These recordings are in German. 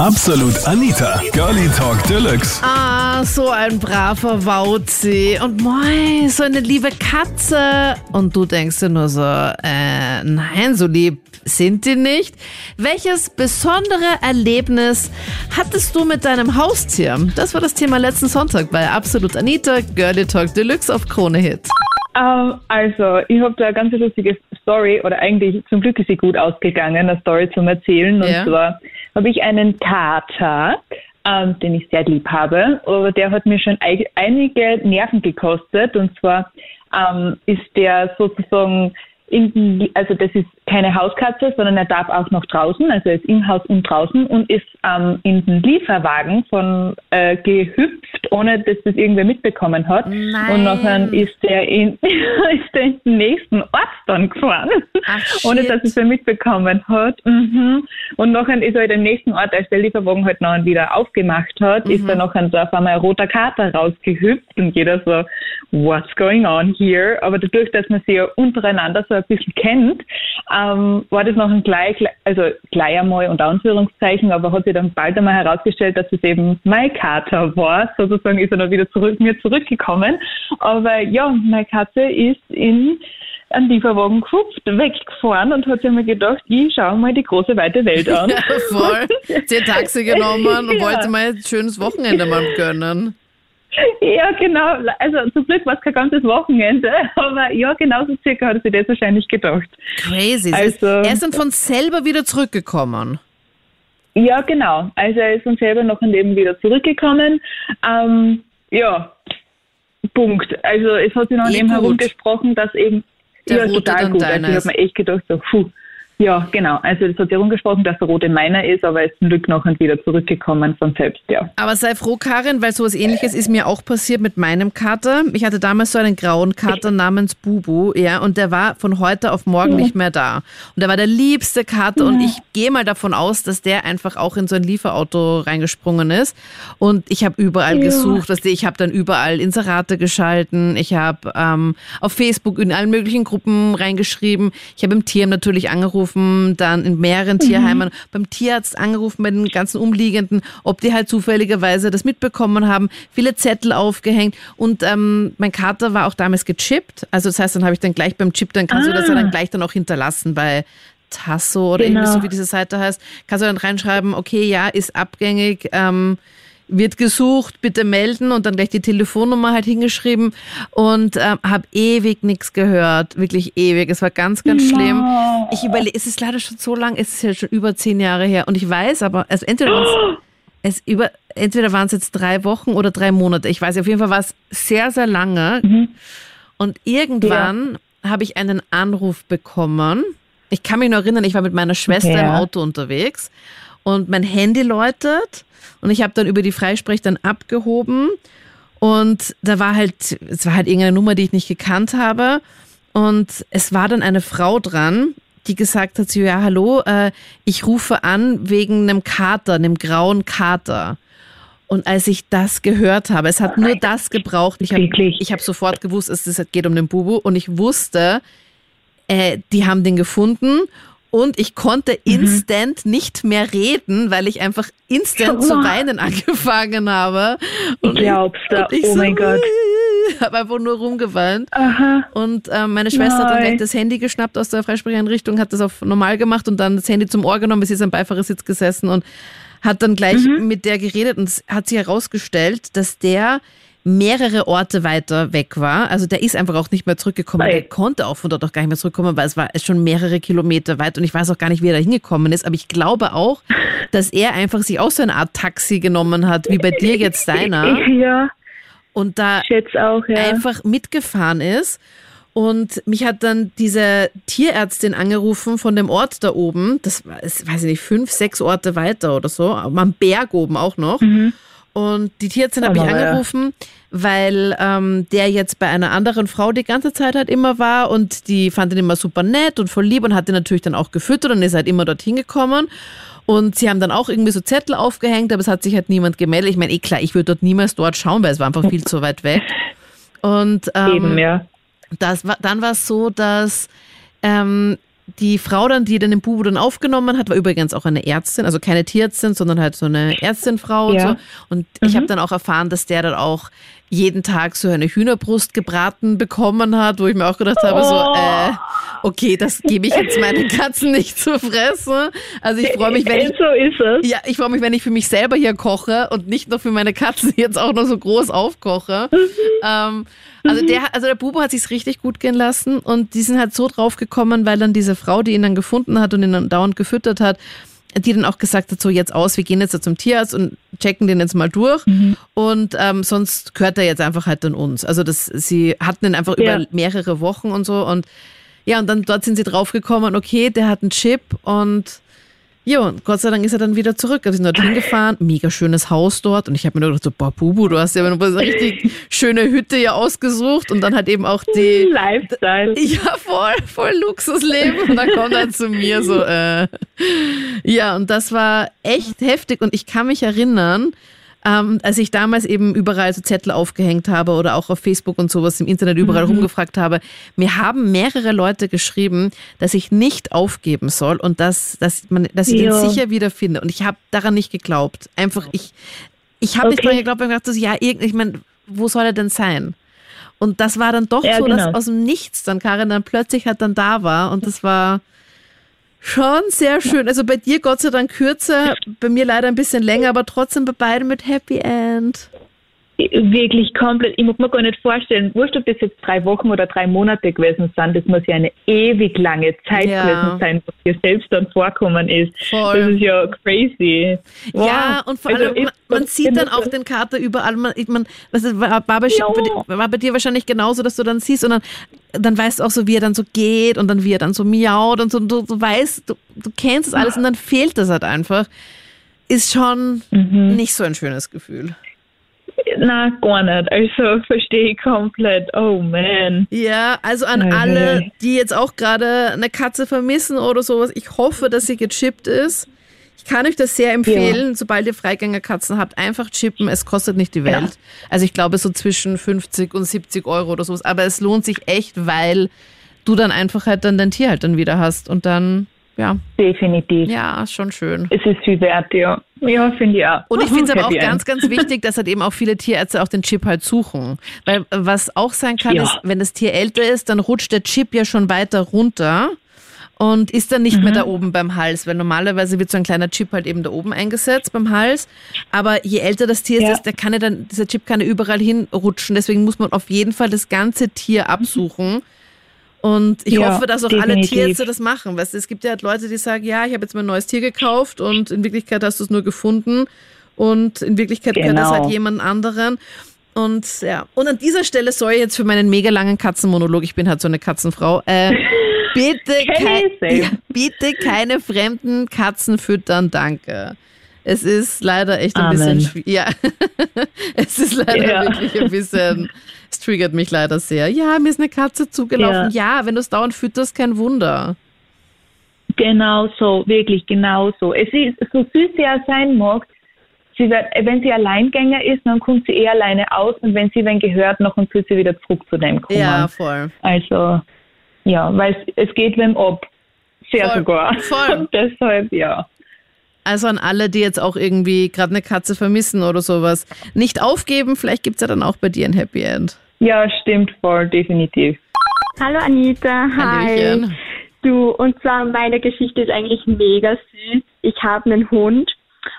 Absolut Anita, Girlie Talk Deluxe. Ah, so ein braver Wauzi. Und moi, so eine liebe Katze. Und du denkst dir nur so, äh, nein, so lieb sind die nicht. Welches besondere Erlebnis hattest du mit deinem Haustier? Das war das Thema letzten Sonntag bei Absolut Anita, Girlie Talk Deluxe auf Krone Hit. Ähm, also, ich habe da eine ganz lustige Story, oder eigentlich zum Glück ist sie gut ausgegangen, eine Story zum Erzählen. Und Ja. zwar habe ich einen Kater, ähm, den ich sehr lieb habe, aber der hat mir schon einige Nerven gekostet. Und zwar ähm, ist der sozusagen in also das ist keine Hauskatze, sondern er darf auch noch draußen, also er ist im Haus und draußen und ist ähm, in den Lieferwagen von äh, gehüpft, ohne dass das irgendwer mitbekommen hat. Nein. Und nachher ist der in, ist der in den nächsten Ort dann gefahren, Ach, ohne dass es wer mitbekommen hat. Mhm. Und nachher ist er in den nächsten Ort, als der Lieferwagen halt nachher wieder aufgemacht hat, ist Mhm. da nachher so auf einmal ein roter Kater rausgehüpft und jeder so, what's going on here? Aber dadurch, dass man sie ja untereinander so ein bisschen kennt, ähm, war das nachher gleich, also gleich einmal unter Anführungszeichen, aber hat sich dann bald einmal herausgestellt, dass es eben mein Kater war. Sozusagen ist er dann wieder zurück, mir zurückgekommen. Aber ja, meine Katze ist in einen Lieferwagen gehupft, weggefahren und hat sich mir gedacht, ich schaue mal die große weite Welt an. Ja, voll. Sie hat Taxi genommen und Ja. wollte mal ein schönes Wochenende mal gönnen. Ja, genau. Also zum Glück war es kein ganzes Wochenende, aber ja, genauso circa hat er sich das wahrscheinlich gedacht. Crazy. Also- er ist dann von selber wieder zurückgekommen. Ja, genau. Also er ist dann selber noch in Leben wieder zurückgekommen. Ähm, ja, Punkt. Also es hat sich noch Eh eben gut. herumgesprochen, dass eben Der ja, Rote total gut. Also ich habe mir echt gedacht, so, puh. Ja, genau. Also es hat sich herumgesprochen, dass der Rote meiner ist, aber er ist zum Glück noch und wieder zurückgekommen von selbst, ja. Aber sei froh, Karin, weil sowas ähnliches ist mir auch passiert mit meinem Kater. Ich hatte damals so einen grauen Kater namens Bubu, ja, und der war von heute auf morgen nicht mehr da. Und der war der liebste Kater und ich gehe mal davon aus, dass der einfach auch in so ein Lieferauto reingesprungen ist. Und ich habe überall Ja. gesucht, dass ich habe dann überall Inserate geschalten, ich habe ähm, auf Facebook in allen möglichen Gruppen reingeschrieben, ich habe im Tierheim natürlich angerufen, dann in mehreren Tierheimen, beim Tierarzt angerufen, bei den ganzen Umliegenden, ob die halt zufälligerweise das mitbekommen haben, viele Zettel aufgehängt. Und ähm, mein Kater war auch damals gechippt, also das heißt, dann habe ich dann gleich beim Chip, dann kannst du das ja dann gleich dann auch hinterlassen bei Tasso oder Genau. irgendwie so wie diese Seite heißt, kannst du dann reinschreiben, okay, ja, ist abgängig, ähm, wird gesucht, bitte melden und dann gleich die Telefonnummer halt hingeschrieben und ähm, habe ewig nichts gehört, wirklich ewig. Es war ganz, ganz schlimm. Ich überlege, es ist leider schon so lang, es ist ja schon über zehn Jahre her und ich weiß aber, also entweder waren's- es über, entweder waren es jetzt drei Wochen oder drei Monate. Ich weiß, auf jeden Fall war es sehr, sehr lange. Und irgendwann habe ich einen Anruf bekommen. Ich kann mich noch erinnern, ich war mit meiner Schwester Ja. im Auto unterwegs und mein Handy läutet und ich habe dann über die Freisprech dann abgehoben und da war halt, es war halt irgendeine Nummer, die ich nicht gekannt habe und es war dann eine Frau dran, die gesagt hat, ja, hallo, äh, ich rufe an wegen einem Kater, einem grauen Kater. Und als ich das gehört habe, es hat nur das gebraucht. Ich habe hab sofort gewusst, es es geht um den Bubu. Und ich wusste, äh, die haben den gefunden. Und ich konnte instant nicht mehr reden, weil ich einfach instant zu Oh. weinen angefangen habe. Ich glaub's da. und ich Oh mein Gott. habe einfach nur rumgeweint. Aha. Und ähm, meine Schwester hat dann Nein. gleich das Handy geschnappt aus der Freisprecheinrichtung, hat das auf normal gemacht und dann das Handy zum Ohr genommen, sie ist am Beifahrersitz gesessen und hat dann gleich Mhm. mit der geredet und hat sich herausgestellt, dass der mehrere Orte weiter weg war. Also der ist einfach auch nicht mehr zurückgekommen. Ei. Der konnte auch von dort auch gar nicht mehr zurückkommen, weil es war schon mehrere Kilometer weit und ich weiß auch gar nicht, wie er da hingekommen ist. Aber ich glaube auch, dass er einfach sich auch so eine Art Taxi genommen hat, wie bei dir jetzt deiner. Ja, Und da auch, ja. einfach mitgefahren ist. Und mich hat dann diese Tierärztin angerufen von dem Ort da oben. Das war, weiß ich nicht, fünf, sechs Orte weiter oder so. Am Berg oben auch noch. Und die Tierärztin mich Maria. angerufen, weil ähm, der jetzt bei einer anderen Frau die ganze Zeit halt immer war und die fand ihn immer super nett und voll lieb und hat ihn natürlich dann auch gefüttert und ist halt immer dorthin gekommen. Und sie haben dann auch irgendwie so Zettel aufgehängt, aber es hat sich halt niemand gemeldet. Ich meine, eh klar, ich würde dort niemals dort schauen, weil es war einfach viel zu weit weg. Und ähm, Eben, ja. das war, dann war es so, dass ähm, die Frau dann, die dann den Bubu dann aufgenommen hat, war übrigens auch eine Ärztin, also keine Tierärztin, sondern halt so eine Ärztinfrau Ja. und so. Und ich habe dann auch erfahren, dass der dann auch jeden Tag so eine Hühnerbrust gebraten bekommen hat, wo ich mir auch gedacht habe, so, Oh. äh, okay, das gebe ich jetzt meinen Katzen nicht zu fressen. Also ich freue mich, wenn ich, so ist es. ja, ich freue mich, wenn ich für mich selber hier koche und nicht nur für meine Katzen jetzt auch noch so groß aufkoche. ähm, also der, also der Bubo hat sich's richtig gut gehen lassen und die sind halt so drauf gekommen, weil dann diese Frau, die ihn dann gefunden hat und ihn dann dauernd gefüttert hat, die dann auch gesagt hat, so jetzt aus, wir gehen jetzt da zum Tierarzt und checken den jetzt mal durch und ähm, sonst gehört er jetzt einfach halt an uns. Also das, sie hatten ihn einfach Ja. über mehrere Wochen und so und ja, und dann dort sind sie draufgekommen, okay, der hat einen Chip und ja, und Gott sei Dank ist er dann wieder zurück. Wir sind dort hingefahren, mega schönes Haus dort. Und ich habe mir nur gedacht, so, boah, Bubu, du hast ja eine richtig schöne Hütte ja ausgesucht und dann halt eben auch die, Lifestyle. ja, voll, voll Luxusleben. Und dann kommt er zu mir so, äh. Ja, und das war echt heftig. Und ich kann mich erinnern, ähm, als ich damals eben überall so Zettel aufgehängt habe oder auch auf Facebook und sowas im Internet überall rumgefragt habe, mir haben mehrere Leute geschrieben, dass ich nicht aufgeben soll und dass, dass, man, dass ich Ja. den sicher wiederfinde. Und ich habe daran nicht geglaubt. Einfach, ich, ich habe nicht Okay. dran geglaubt, weil ich dachte, ja, irgend, ich meine, wo soll er denn sein? Und das war dann doch Ja, so, dass genau. aus dem Nichts dann Karin dann plötzlich halt dann da war und das war schon sehr schön. Also bei dir Gott sei Dank kürzer, bei mir leider ein bisschen länger, aber trotzdem bei beiden mit Happy End. Wirklich komplett. Ich mag mir gar nicht vorstellen, wurscht, ob das jetzt drei Wochen oder drei Monate gewesen sind, das muss ja eine ewig lange Zeit Ja. gewesen sein, was dir selbst dann vorkommen ist. Voll. Das ist ja crazy. Wow. Ja, und vor Also allem, man, man sieht dann auch den Kater überall. Man, ich mein, was ist, war, bei, Ja. dir- war bei dir wahrscheinlich genauso, dass du dann siehst und dann, dann weißt du auch so, wie er dann so geht und dann wie er dann so miaut und so, und du, du weißt, du, du kennst das alles und dann fehlt das halt einfach. Ist schon Mhm. nicht so ein schönes Gefühl. Na, gar nicht. Also verstehe ich komplett. Oh man. Ja, also an Okay. alle, die jetzt auch gerade eine Katze vermissen oder sowas, ich hoffe, dass sie gechippt ist. Ich kann euch das sehr empfehlen, sobald ihr Freigängerkatzen habt, einfach chippen. Es kostet nicht die Welt. Ja. Also ich glaube so zwischen 50 und 70 Euro oder sowas. Aber es lohnt sich echt, weil du dann einfach halt dann dein Tier halt dann wieder hast. Und dann, ja, Definitiv. ja, schon schön. Es ist viel wert, ja. Ja, finde ich auch. Und ich finde es aber auch ganz, ganz wichtig, dass halt eben auch viele Tierärzte auch den Chip halt suchen. Weil äh, was auch sein kann, Ja. ist, wenn das Tier älter ist, dann rutscht der Chip ja schon weiter runter und ist dann nicht mehr da oben beim Hals, weil normalerweise wird so ein kleiner Chip halt eben da oben eingesetzt beim Hals. Aber je älter das Tier Ja. ist, der kann ja dann, dieser Chip kann ja überall hinrutschen. Deswegen muss man auf jeden Fall das ganze Tier absuchen. Und ich Ja, hoffe, dass auch alle definitiv. Tierärzte das machen. Weißt du, es gibt ja halt Leute, die sagen, ja, ich habe jetzt mein neues Tier gekauft und in Wirklichkeit hast du es nur gefunden und in Wirklichkeit gehört das Genau. halt jemand anderen. Und ja, und an dieser Stelle soll ich jetzt für meinen mega langen Katzenmonolog, ich bin halt so eine Katzenfrau, äh, bitte, kei ja, bitte keine fremden Katzen füttern, danke. Es ist leider echt ein Amen. bisschen schwierig. Ja, es ist leider Ja. wirklich ein bisschen, es triggert mich leider sehr. Ja, mir ist eine Katze zugelaufen. Ja, wenn du es dauernd fütterst, kein Wunder. Genau so, wirklich genau so. Es ist, so süß sie auch sein mag, sie wird, wenn sie Alleingänger ist, dann kommt sie eh alleine aus und wenn sie wen gehört, noch und sie wieder zurück zu dem kommen. Ja, voll. Also, ja, weil es, es geht wem ab. Sehr Voll, sogar. voll. Und deshalb, ja. Also an alle, die jetzt auch irgendwie gerade eine Katze vermissen oder sowas, nicht aufgeben. Vielleicht gibt's ja dann auch bei dir ein Happy End. Ja, stimmt voll, definitiv. Hallo Anita, hi. Hallöchen. Du, und zwar meine Geschichte ist eigentlich mega süß. Ich habe einen Hund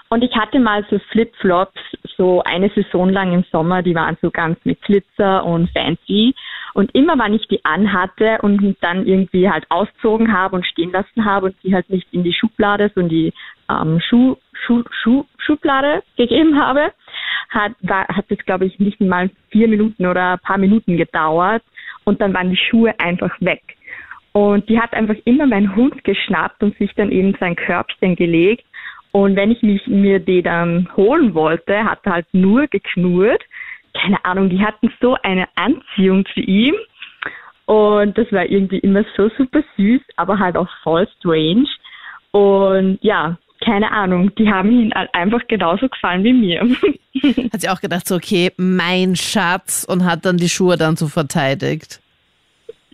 und ich hatte mal so Flipflops, so eine Saison lang im Sommer, die waren so ganz mit Glitzer und fancy. Und immer, wenn ich die anhatte und dann irgendwie halt auszogen habe und stehen lassen habe und die halt nicht in die Schublade, so in die ähm, Schuh, Schuh, Schuh, Schublade gegeben habe, hat, war, hat das, glaube ich, nicht mal vier Minuten oder ein paar Minuten gedauert und dann waren die Schuhe einfach weg. Und die hat einfach immer meinen Hund geschnappt und sich dann eben sein Körbchen gelegt. Und wenn ich mich, mir die dann holen wollte, hat er halt nur geknurrt. Keine Ahnung, die hatten so eine Anziehung zu ihm. Und das war irgendwie immer so super süß, aber halt auch voll strange. Und ja, keine Ahnung, die haben ihn halt einfach genauso gefallen wie mir. Hat sie auch gedacht, so, okay, mein Schatz und hat dann die Schuhe dann so verteidigt.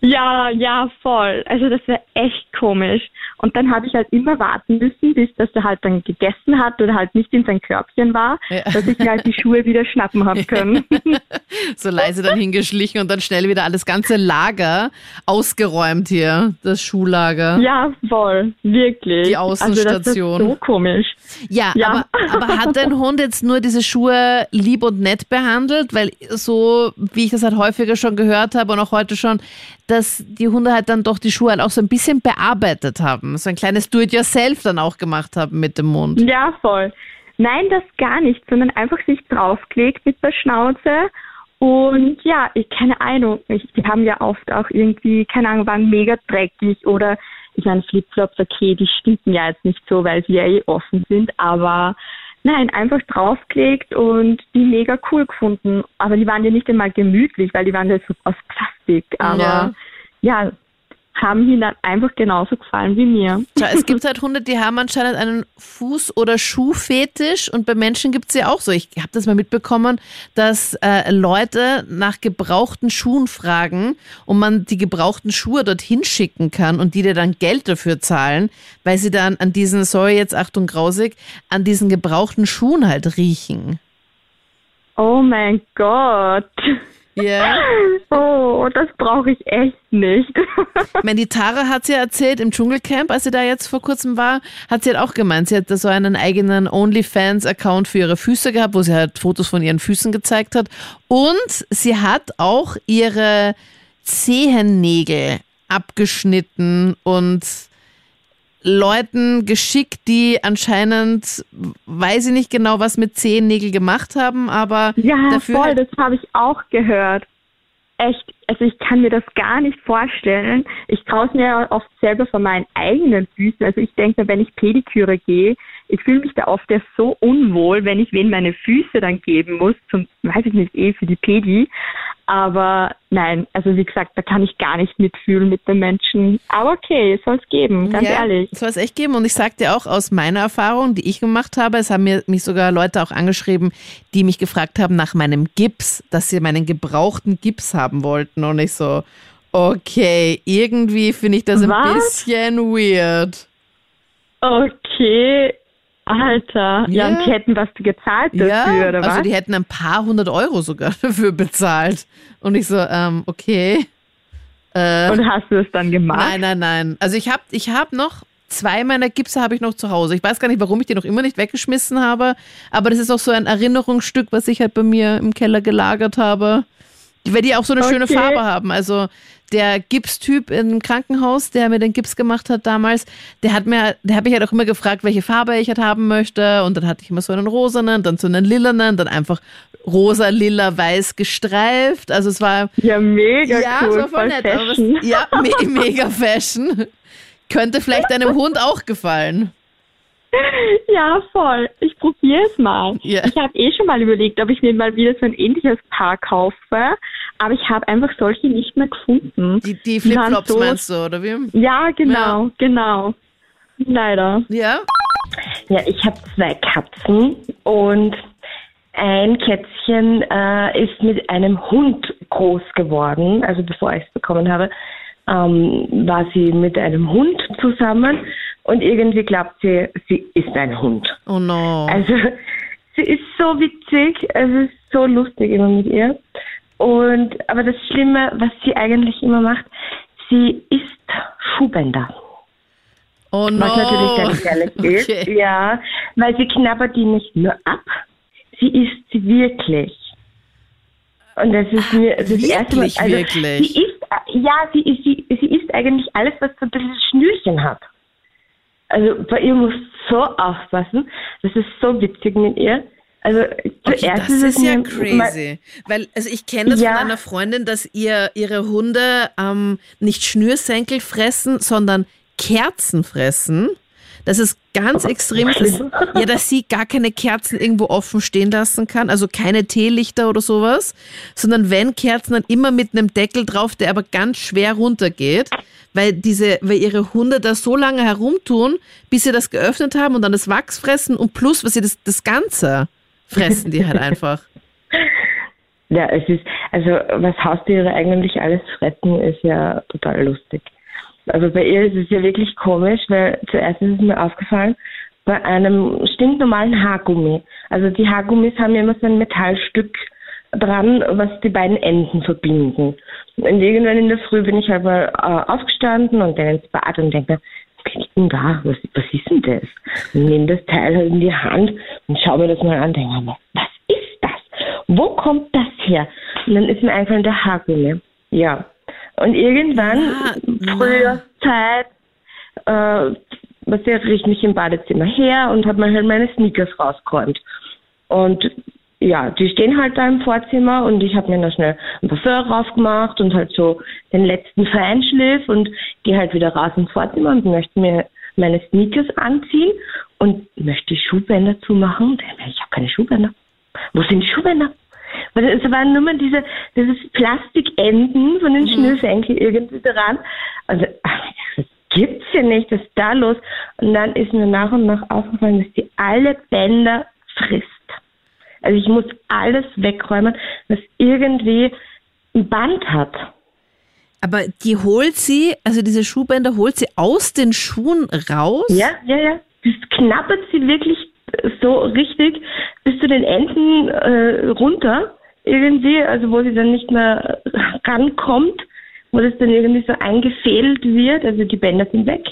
Ja, ja, voll. Also das wäre echt komisch. Und dann habe ich halt immer warten müssen, bis dass er halt dann gegessen hat oder halt nicht in sein Körbchen war, Ja. dass ich mir halt die Schuhe wieder schnappen habe können. so leise dann hingeschlichen und dann schnell wieder alles ganze Lager ausgeräumt hier, das Schuhlager. ja, voll. Wirklich. Die Also das Außenstation. ist so komisch. Ja, Ja. Aber, aber hat dein Hund jetzt nur diese Schuhe lieb und nett behandelt? Weil so, wie ich das halt häufiger schon gehört habe und auch heute schon, dass die Hunde halt dann doch die Schuhe halt auch so ein bisschen bearbeitet haben. So ein kleines Do-it-yourself dann auch gemacht haben mit dem Mund. Ja, voll. Nein, das gar nicht, sondern einfach sich draufgelegt mit der Schnauze. Und ja, ich keine Ahnung, ich, die haben ja oft auch irgendwie, keine Ahnung, waren mega dreckig oder ich meine Flipflops, okay, die stinken ja jetzt nicht so, weil sie ja eh offen sind, aber nein, einfach draufgelegt und die mega cool gefunden. Aber die waren ja nicht einmal gemütlich, weil die waren ja so aus Plastik. Aber Ja. ja, haben ihnen dann einfach genauso gefallen wie mir. Tja, es gibt halt Hunde, die haben anscheinend einen Fuß- oder Schuhfetisch und bei Menschen gibt es ja auch so. Ich habe das mal mitbekommen, dass äh, Leute nach gebrauchten Schuhen fragen und man die gebrauchten Schuhe dorthin schicken kann und die dir dann Geld dafür zahlen, weil sie dann an diesen, sorry jetzt Achtung grausig, an diesen gebrauchten Schuhen halt riechen. Oh mein Gott. Ja. Oh, das brauche ich echt nicht. Ich meine, die Tara hat ja erzählt im Dschungelcamp, als sie da jetzt vor kurzem war, hat sie halt auch gemeint, sie hat da so einen eigenen OnlyFans-Account für ihre Füße gehabt, wo sie halt Fotos von ihren Füßen gezeigt hat. Und sie hat auch ihre Zehennägel abgeschnitten und Leuten geschickt, die anscheinend, weiß ich nicht genau, was mit Zehennägel gemacht haben, aber ja, dafür voll, halt das habe ich auch gehört. Echt, also ich kann mir das gar nicht vorstellen. Ich traue es mir ja oft selber von meinen eigenen Füßen. Also ich denke, wenn ich Pediküre gehe, ich fühle mich da oft ja so unwohl, wenn ich wen meine Füße dann geben muss, zum, weiß ich nicht, eh für die Pedi. Aber nein, also wie gesagt, da kann ich gar nicht mitfühlen mit den Menschen. Aber okay, soll es geben, ganz ehrlich. Soll es echt geben. Und ich sag dir auch aus meiner Erfahrung, die ich gemacht habe, es haben mir mich sogar Leute auch angeschrieben, die mich gefragt haben nach meinem Gips, dass sie meinen gebrauchten Gips haben wollten. Und ich so, okay, irgendwie finde ich das ein Was? bisschen weird. Okay, Alter. Ja, Ja. und die hätten was gezahlt dafür, ja, oder was? also die hätten ein paar hundert Euro sogar dafür bezahlt. Und ich so, ähm, okay. Äh, Und hast du es dann gemacht? Nein, nein, nein. Also ich habe ich hab noch zwei meiner Gipse habe ich noch zu Hause. Ich weiß gar nicht, warum ich die noch immer nicht weggeschmissen habe, aber das ist auch so ein Erinnerungsstück, was ich halt bei mir im Keller gelagert habe. Weil die auch so eine schöne Okay. Farbe haben. Also der Gipstyp im Krankenhaus, der mir den Gips gemacht hat damals, der hat mir, der hat mich halt auch immer gefragt, welche Farbe ich halt haben möchte. Und dann hatte ich immer so einen rosanen, dann so einen lilanen, dann einfach rosa, lila, weiß gestreift. Also es war Ja, mega ja, cool. es war voll nett. Fashion. was, ja, me mega Fashion. Könnte vielleicht deinem Hund auch gefallen. Ja, voll. Ich probiere es mal. Ja. Ich habe eh schon mal überlegt, ob ich mir mal wieder so ein ähnliches Paar kaufe, aber ich habe einfach solche nicht mehr gefunden. Die, die Flipflops so- meinst du, oder wie? Ja, genau, genau. Leider. Ja? Ja, ich habe zwei Katzen und ein Kätzchen äh, ist mit einem Hund groß geworden. Also bevor ich es bekommen habe, ähm, war sie mit einem Hund zusammen und irgendwie glaubt sie, sie ist ein Hund. Oh no. Also sie ist so witzig, es ist so lustig immer mit ihr. Und aber das Schlimme, was sie eigentlich immer macht, sie isst Schuhbänder. Oh no. Was natürlich sehr gefährlich ist. Okay. Ja, weil sie knabbert die nicht nur ab, sie isst sie wirklich. Und das ist mir das erste Mal. wirklich, Also, wirklich? Sie isst, ja, sie, isst- sie, sie isst eigentlich alles, was so ein bisschen Schnürchen hat. Also bei ihr muss so aufpassen. Das ist so witzig mit ihr. Also Okay, zuerst das ist es ist ja crazy. Weil, also ich kenne das Ja. von einer Freundin, dass ihr ihre Hunde ähm, nicht Schnürsenkel fressen, sondern Kerzen fressen. Das ist ganz extrem. Das ist, ja, dass sie gar keine Kerzen irgendwo offen stehen lassen kann, also keine Teelichter oder sowas, sondern wenn Kerzen dann immer mit einem Deckel drauf, der aber ganz schwer runtergeht, weil diese, weil ihre Hunde da so lange herumtun, bis sie das geöffnet haben und dann das Wachs fressen und plus, was sie das, das Ganze fressen die halt einfach. Ja, es ist, also was Haustiere eigentlich alles fressen, ist ja total lustig. Also bei ihr ist es ja wirklich komisch, weil zuerst ist es mir aufgefallen, bei einem stinknormalen Haargummi. Also die Haargummis haben ja immer so ein Metallstück dran, was die beiden Enden verbinden. Und irgendwann in der Früh bin ich halt mal äh, aufgestanden und dann ins Bad und denke denn da? Was, was ist denn das? Und nehme das Teil halt in die Hand und schaue mir das mal an und denke mir, was ist das? Wo kommt das her? Und dann ist mir eingefallen, der Haargummi. Ja. Und irgendwann, Ja, früher Zeit, äh, was der riecht mich im Badezimmer her und habe mir halt meine Sneakers rausgeräumt. Und ja, die stehen halt da im Vorzimmer und ich habe mir da schnell ein Parfum raufgemacht und halt so den letzten Feinschliff und gehe halt wieder raus ins Vorzimmer und möchte mir meine Sneakers anziehen und möchte Schuhbänder zumachen. Und ich habe keine Schuhbänder. Wo sind die Schuhbänder? Weil es waren nur mal diese dieses Plastikenden von den Schnürsenkeln irgendwie dran. Also das gibt's ja nicht, was ist da los? Und dann ist mir nach und nach aufgefallen, dass die alle Bänder frisst. Also ich muss alles wegräumen, was irgendwie ein Band hat. Aber die holt sie, also diese Schuhbänder holt sie aus den Schuhen raus? Ja, ja, ja. Das knabbert sie wirklich so richtig bis zu den Enden äh, runter. Irgendwie, also wo sie dann nicht mehr rankommt, wo das dann irgendwie so eingefädelt wird. Also die Bänder sind weg.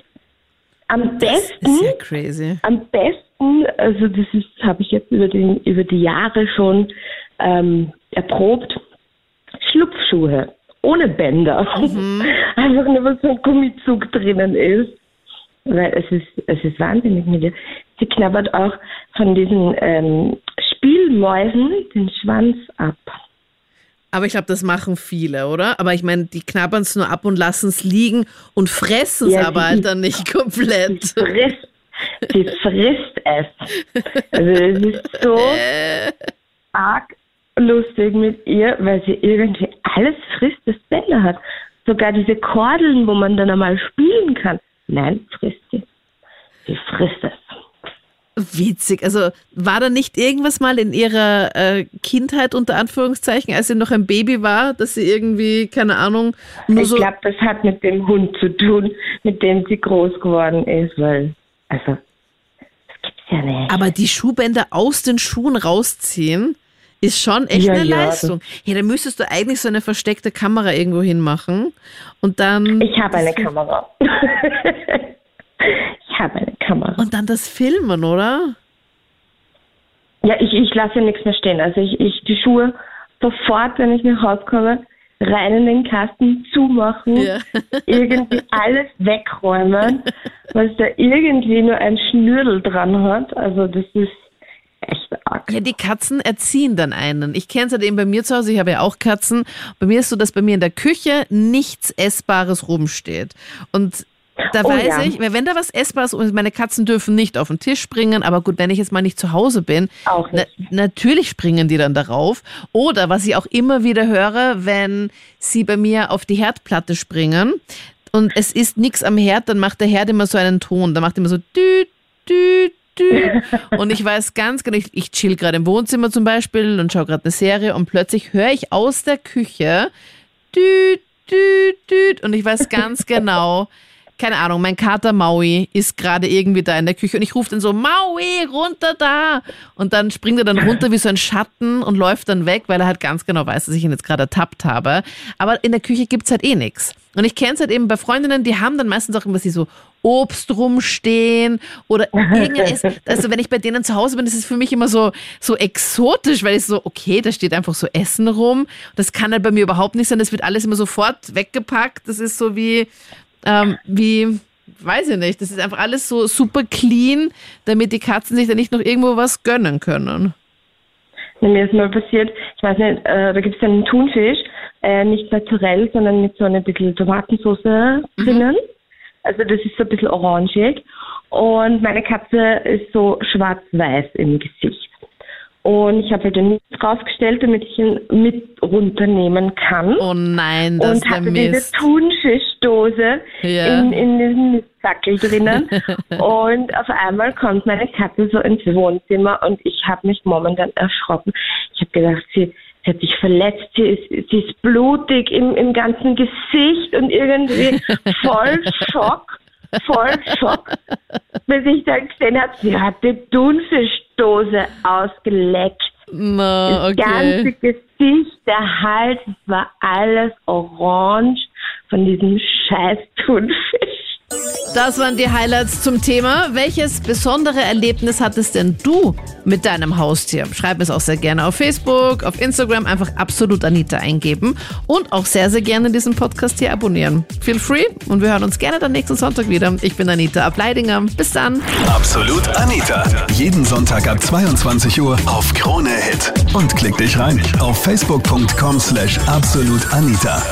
Am besten, Ist ja crazy. am besten, also das ist, habe ich jetzt über, den, über die Jahre schon ähm, erprobt, Schlupfschuhe ohne Bänder. Einfach nur, was so ein Gummizug drinnen ist. Weil es ist, es ist wahnsinnig mit ihr. Sie knabbert auch von diesen ähm, Spielmäusen den Schwanz ab. Aber ich glaube, das machen viele, oder? Aber ich meine, die knabbern es nur ab und lassen es liegen und fressen es Ja, aber halt dann nicht komplett. Sie frisst, sie frisst es. Also es ist so arg lustig mit ihr, weil sie irgendwie alles frisst, das Bälle hat. Sogar diese Kordeln, wo man dann einmal spielen kann. Nein, frisst sie. Sie frisst es. Witzig. Also war da nicht irgendwas mal in ihrer äh, Kindheit unter Anführungszeichen, als sie noch ein Baby war, dass sie irgendwie, keine Ahnung, nur Ich so. glaube, das hat mit dem Hund zu tun, mit dem sie groß geworden ist, weil, also, das gibt's ja nicht. Aber die Schuhbänder aus den Schuhen rausziehen, ist schon echt Ja, eine ja, Leistung. Ja, da müsstest du eigentlich so eine versteckte Kamera irgendwo hinmachen und dann. Ich habe eine Kamera. ich habe eine Kamera. Und dann das Filmen, oder? Ja, ich, ich lasse nichts mehr stehen. Also ich, ich die Schuhe sofort, wenn ich nach Hause komme, rein in den Kasten, zumachen, Ja. irgendwie alles wegräumen, was da irgendwie nur ein Schnürdel dran hat. Also das ist echt arg. Ja, die Katzen erziehen dann einen. Ich kenne es halt eben bei mir zu Hause, ich habe ja auch Katzen. Bei mir ist so, dass bei mir in der Küche nichts Essbares rumsteht. Und da Oh weiß ja. ich, wenn da was Essbares, und meine Katzen dürfen nicht auf den Tisch springen, aber gut, wenn ich jetzt mal nicht zu Hause bin, na, natürlich springen die dann darauf. Oder was ich auch immer wieder höre, wenn sie bei mir auf die Herdplatte springen und es ist nichts am Herd, dann macht der Herd immer so einen Ton. Dann macht er immer so düt, düt. Und ich weiß ganz genau, ich, ich chill gerade im Wohnzimmer zum Beispiel und schaue gerade eine Serie und plötzlich höre ich aus der Küche düt, düt, düt. Und ich weiß ganz genau, keine Ahnung, mein Kater Maui ist gerade irgendwie da in der Küche und ich rufe dann so, Maui, runter da. Und dann springt er dann runter wie so ein Schatten und läuft dann weg, weil er halt ganz genau weiß, dass ich ihn jetzt gerade ertappt habe. Aber in der Küche gibt's halt eh nix. Und ich kenne es halt eben bei Freundinnen, die haben dann meistens auch immer sie so Obst rumstehen oder irgendein Essen. Also wenn ich bei denen zu Hause bin, ist es für mich immer so, so exotisch, weil ich so, okay, da steht einfach so Essen rum. Das kann halt bei mir überhaupt nicht sein. Das wird alles immer sofort weggepackt. Das ist so wie, ähm, wie, weiß ich nicht, das ist einfach alles so super clean, damit die Katzen sich da nicht noch irgendwo was gönnen können. Na, Mir ist mal passiert, ich weiß nicht, äh, da gibt es einen Thunfisch, äh, nicht naturell, sondern mit so einer bisschen Tomatensauce drinnen. Also das ist so ein bisschen orangig. Und meine Katze ist so schwarz-weiß im Gesicht. Und ich habe halt den Mist draufgestellt, damit ich ihn mit runternehmen kann. Oh nein, das und ist der hatte diese Mist. Thunfischdose Ja. in, in diesem Mistsackel drinnen. und auf einmal kommt meine Katze so ins Wohnzimmer und ich habe mich momentan erschrocken. Ich habe gedacht, sie, sie hat sich verletzt, sie ist, sie ist blutig im, im ganzen Gesicht und irgendwie voll Schock, voll Schock, bis ich dann gesehen habe, sie hat die Thunfischdose ausgeleckt. Na, Das ganze okay. Gesicht, der Hals, es war alles orange von diesem scheiß Thunfisch. Das waren die Highlights zum Thema. Welches besondere Erlebnis hattest denn du mit deinem Haustier? Schreib es auch sehr gerne auf Facebook, auf Instagram, einfach absolut Anita eingeben und auch sehr, sehr gerne diesen Podcast hier abonnieren. Feel free und wir hören uns gerne dann nächsten Sonntag wieder. Ich bin Anita Ableidinger. Bis dann. Absolut Anita. Jeden Sonntag ab 22 Uhr auf Krone Hit. Und klick dich rein auf facebook.com slash absolutanita.